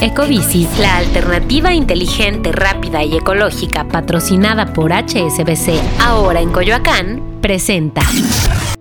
Ecobici, la alternativa inteligente, rápida y ecológica patrocinada por HSBC, ahora en Coyoacán, presenta.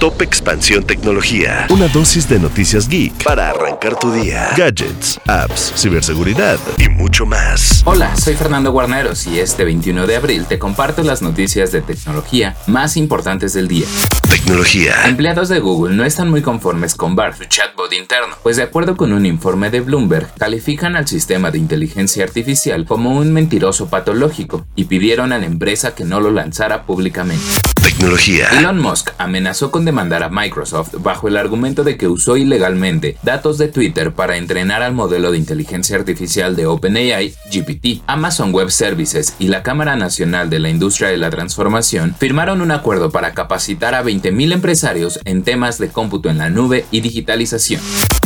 Top Expansión Tecnología. Una dosis de noticias geek para arrancar tu día. Gadgets, apps, ciberseguridad y mucho más. Hola, soy Fernando Guarneros y este 21 de abril te comparto las noticias de tecnología más importantes del día. Tecnología. Empleados de Google no están muy conformes con BART, su chatbot interno, pues de acuerdo con un informe de Bloomberg, califican al sistema de inteligencia artificial como un mentiroso patológico y pidieron a la empresa que no lo lanzara públicamente. Tecnología. Elon Musk amenazó con demandar a Microsoft bajo el argumento de que usó ilegalmente datos de Twitter para entrenar al modelo de inteligencia artificial de OpenAI, GPT. Amazon Web Services y la Cámara Nacional de la Industria de la Transformación firmaron un acuerdo para capacitar a 20.000 empresarios en temas de cómputo en la nube y digitalización.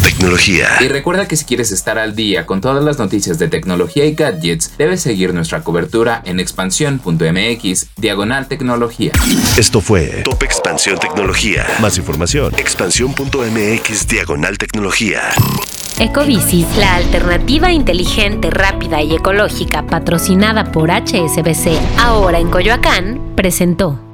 Tecnología. Y recuerda que si quieres estar al día con todas las noticias de tecnología y gadgets, debes seguir nuestra cobertura en expansión.mx, diagonal tecnología. Esto fue Top Expansión Tecnología. Más información. Expansión.mx Diagonal Tecnología. Ecobici, la alternativa inteligente, rápida y ecológica patrocinada por HSBC, ahora en Coyoacán, presentó.